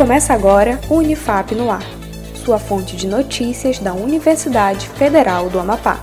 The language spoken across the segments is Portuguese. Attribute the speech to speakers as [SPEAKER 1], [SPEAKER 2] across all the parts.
[SPEAKER 1] Começa agora o Unifap no Ar, sua fonte de notícias da Universidade Federal do Amapá.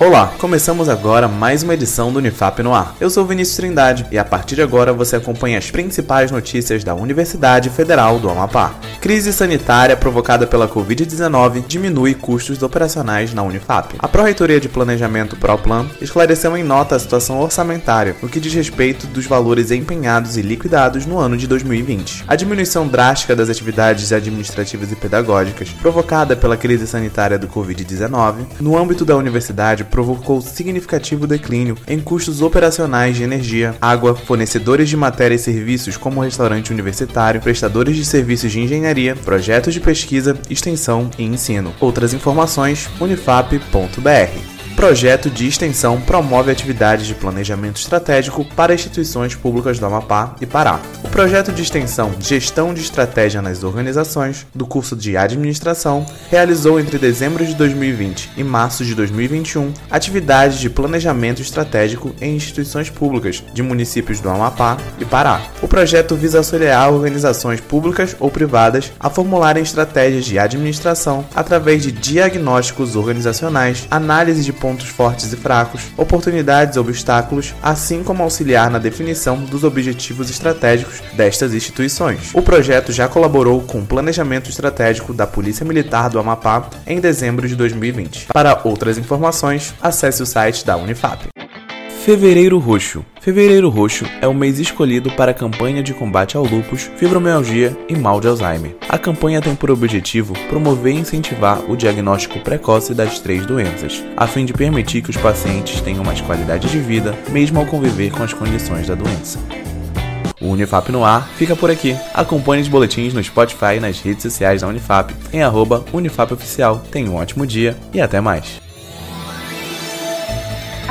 [SPEAKER 2] Olá, começamos agora mais uma edição do Unifap no Ar. Eu sou Vinícius Trindade e a partir de agora você acompanha as principais notícias da Universidade Federal do Amapá. Crise sanitária provocada pela Covid-19 diminui custos operacionais na Unifap. A Pró-Reitoria de Planejamento ProPlan esclareceu em nota a situação orçamentária no que diz respeito dos valores empenhados e liquidados no ano de 2020. A diminuição drástica das atividades administrativas e pedagógicas provocada pela crise sanitária do Covid-19 no âmbito da universidade provocou significativo declínio em custos operacionais de energia, água, fornecedores de matéria e serviços como restaurante universitário, prestadores de serviços de engenharia, projetos de pesquisa, extensão e ensino. Outras informações: unifap.br. Projeto de extensão promove atividades de planejamento estratégico para instituições públicas do Amapá e Pará. O projeto de extensão Gestão de Estratégia nas Organizações, do curso de Administração, realizou entre dezembro de 2020 e março de 2021 atividades de planejamento estratégico em instituições públicas de municípios do Amapá e Pará. O projeto visa auxiliar organizações públicas ou privadas a formularem estratégias de administração através de diagnósticos organizacionais, análise de pontos fortes e fracos, oportunidades e obstáculos, assim como auxiliar na definição dos objetivos estratégicos destas instituições. O projeto já colaborou com o planejamento estratégico da Polícia Militar do Amapá em dezembro de 2020. Para outras informações, acesse o site da Unifap. Fevereiro Roxo. Fevereiro Roxo é o mês escolhido para a campanha de combate ao lúpus, fibromialgia e mal de Alzheimer. A campanha tem por objetivo promover e incentivar o diagnóstico precoce das três doenças, a fim de permitir que os pacientes tenham mais qualidade de vida, mesmo ao conviver com as condições da doença. O Unifap no ar fica por aqui. Acompanhe os boletins no Spotify e nas redes sociais da Unifap em arroba Unifapoficial. Tenha um ótimo dia e até mais.